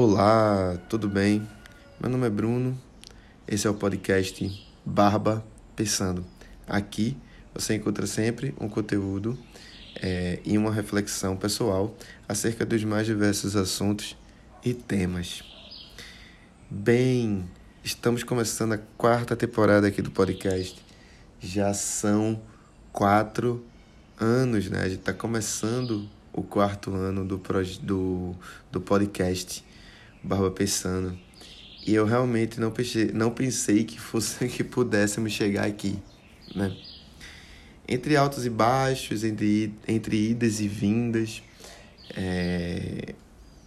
Olá, tudo bem? Meu nome é Bruno, esse é o podcast Barba Pensando. Aqui você encontra sempre um conteúdo é, e uma reflexão pessoal acerca dos mais diversos assuntos e temas. Bem, estamos começando a quarta temporada aqui do podcast. Já são quatro anos, né? A gente está começando o quarto ano do, do, do podcast Barba Pensando. E eu realmente não pensei, não pensei que fosse que pudéssemos chegar aqui, né? Entre altos e baixos, entre, entre idas e vindas, é,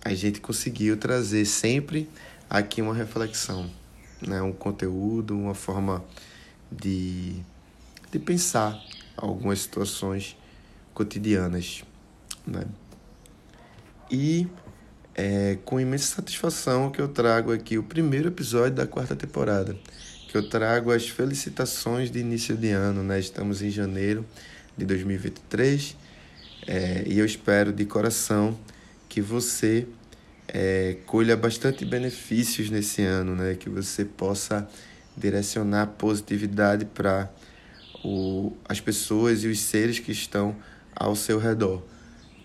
a gente conseguiu trazer sempre aqui uma reflexão, né? um conteúdo, uma forma de, de pensar algumas situações cotidianas. Né? E é com imensa satisfação que eu trago aqui o primeiro episódio da quarta temporada, que eu trago as felicitações de início de ano, né? Estamos em janeiro de 2023 é, e eu espero de coração que você é, colha bastante benefícios nesse ano, né? Que você possa direcionar positividade para as pessoas e os seres que estão ao seu redor.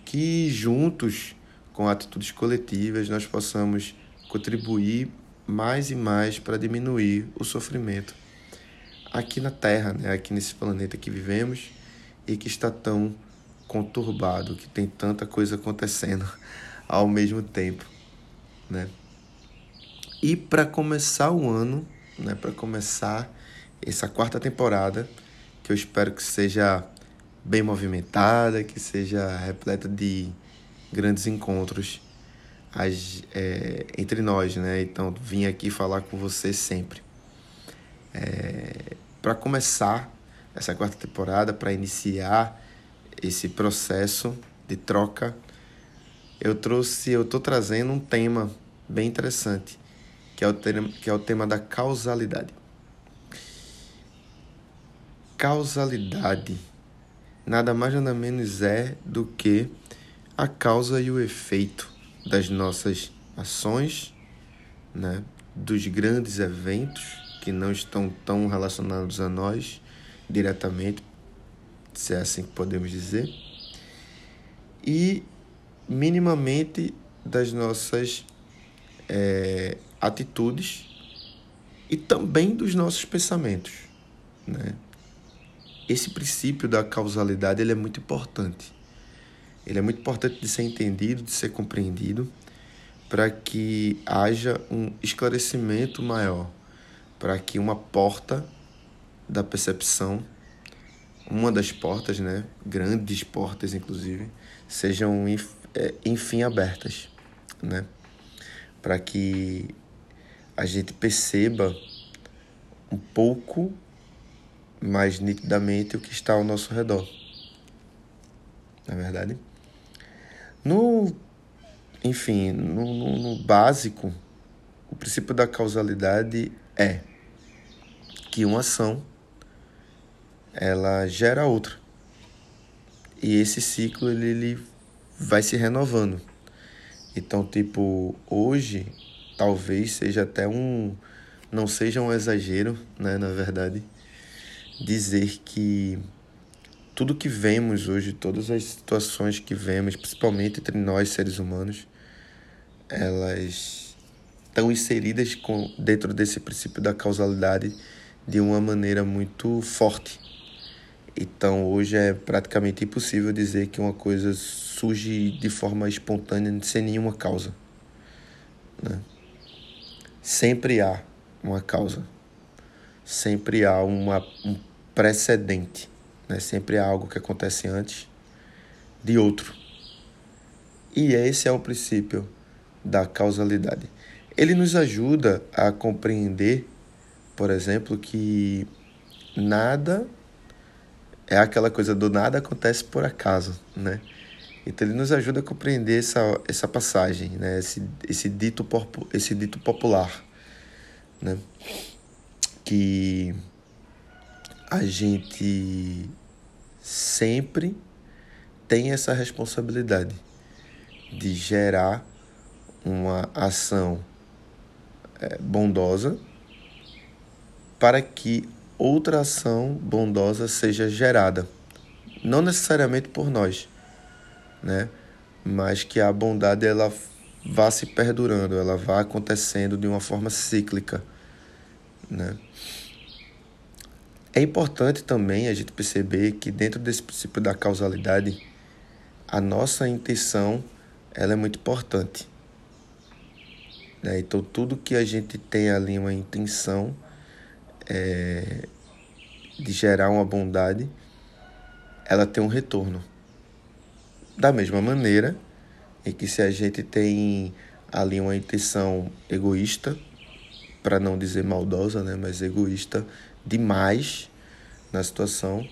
Que juntos com atitudes coletivas, nós possamos contribuir mais e mais para diminuir o sofrimento aqui na Terra, né? aqui nesse planeta que vivemos e que está tão conturbado, que tem tanta coisa acontecendo ao mesmo tempo, né? E para começar o ano, né, para começar essa quarta temporada, que eu espero que seja bem movimentada, que seja repleta de grandes encontros as, é, entre nós, né? Então, vim aqui falar com você sempre. É, para começar essa quarta temporada, para iniciar esse processo de troca, eu trouxe, eu estou trazendo um tema bem interessante, que é o tema, que é o tema da causalidade. Causalidade nada mais nada menos é do que a causa e o efeito das nossas ações, né? dos grandes eventos que não estão tão relacionados a nós diretamente, se é assim que podemos dizer, e minimamente das nossas é, atitudes e também dos nossos pensamentos. Né? Esse princípio da causalidade ele é muito importante ele é muito importante de ser entendido, de ser compreendido, para que haja um esclarecimento maior, para que uma porta da percepção, uma das portas, né, grandes portas inclusive, sejam é, enfim abertas, né, para que a gente perceba um pouco mais nitidamente o que está ao nosso redor. Na é verdade? No, enfim, no, no, no básico, o princípio da causalidade é que uma ação ela gera outra. E esse ciclo ele, ele vai se renovando. Então, tipo, hoje talvez seja até um não seja um exagero, né, na verdade, dizer que tudo que vemos hoje, todas as situações que vemos, principalmente entre nós seres humanos, elas estão inseridas com, dentro desse princípio da causalidade de uma maneira muito forte. Então, hoje é praticamente impossível dizer que uma coisa surge de forma espontânea, sem nenhuma causa. Né? Sempre há uma causa, sempre há uma, um precedente né? Sempre há algo que acontece antes de outro. E esse é o princípio da causalidade. Ele nos ajuda a compreender, por exemplo, que nada é aquela coisa do nada acontece por acaso, né? Então ele nos ajuda a compreender essa, essa passagem, né? Esse, esse, dito, esse dito popular, né? Que a gente sempre tem essa responsabilidade de gerar uma ação é, bondosa para que outra ação bondosa seja gerada. Não necessariamente por nós, né? mas que a bondade ela vá se perdurando, ela vá acontecendo de uma forma cíclica. Né? É importante também a gente perceber que dentro desse princípio da causalidade, a nossa intenção ela é muito importante. Né? Então, tudo que a gente tem ali uma intenção é, de gerar uma bondade, ela tem um retorno. Da mesma maneira em que se a gente tem ali uma intenção egoísta, para não dizer maldosa, né, mas egoísta demais na situação,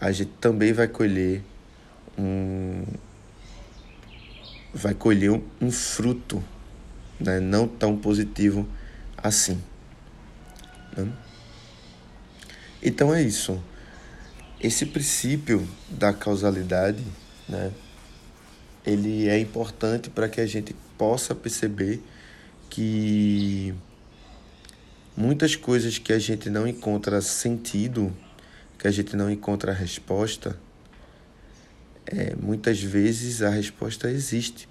a gente também vai colher um vai colher um, um fruto né, não tão positivo assim. Né? Então é isso. Esse princípio da causalidade, né, ele é importante para que a gente possa perceber que muitas coisas que a gente não encontra sentido, que a gente não encontra resposta, é, muitas vezes a resposta existe.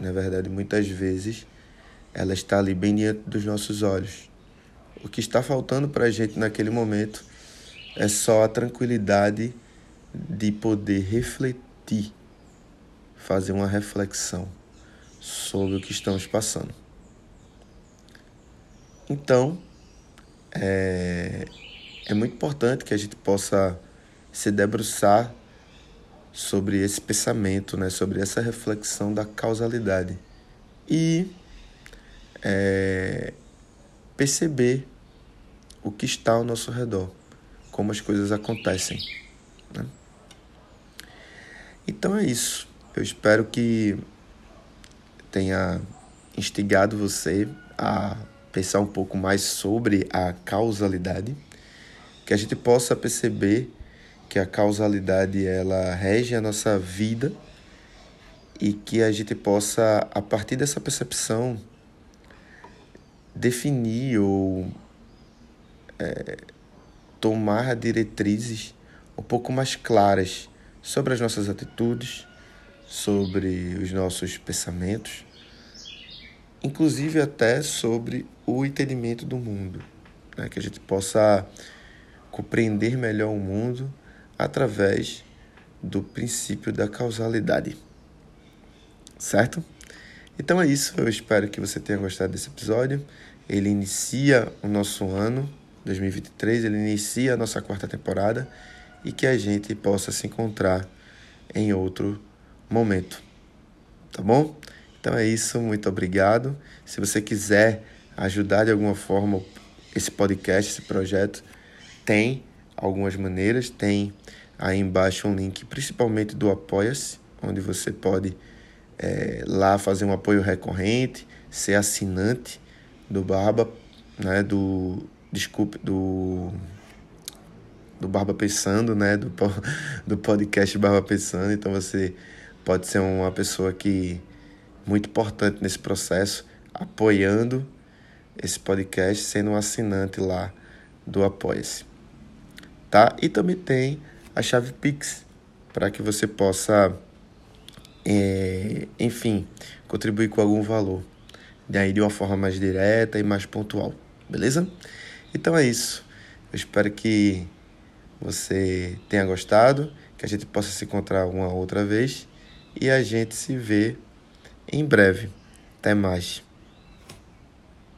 Na verdade, muitas vezes ela está ali bem diante dos nossos olhos. O que está faltando para a gente naquele momento é só a tranquilidade de poder refletir, fazer uma reflexão sobre o que estamos passando. Então, é, é muito importante que a gente possa se debruçar sobre esse pensamento, né, sobre essa reflexão da causalidade e é, perceber o que está ao nosso redor, como as coisas acontecem. Né? Então é isso. Eu espero que tenha instigado você a pensar um pouco mais sobre a causalidade, que a gente possa perceber que a causalidade ela rege a nossa vida e que a gente possa a partir dessa percepção definir ou é, tomar diretrizes um pouco mais claras sobre as nossas atitudes, sobre os nossos pensamentos, inclusive até sobre o entendimento do mundo, né? que a gente possa compreender melhor o mundo através do princípio da causalidade. Certo? Então é isso, eu espero que você tenha gostado desse episódio. Ele inicia o nosso ano 2023, ele inicia a nossa quarta temporada e que a gente possa se encontrar em outro momento. Tá bom? Então é isso, muito obrigado. Se você quiser ajudar de alguma forma esse podcast, esse projeto, tem algumas maneiras, tem aí embaixo um link principalmente do Apoia-se, onde você pode é, lá fazer um apoio recorrente, ser assinante do Barba, né, do desculpe do do Barba Pensando, né, do do podcast Barba Pensando, então você pode ser uma pessoa que muito importante nesse processo, apoiando esse podcast, sendo um assinante lá do Apoia-se. Tá? E também tem a chave Pix para que você possa é, enfim, contribuir com algum valor. Daí de uma forma mais direta e mais pontual, beleza? Então é isso. Eu espero que você tenha gostado, que a gente possa se encontrar uma outra vez e a gente se vê em breve. Até mais.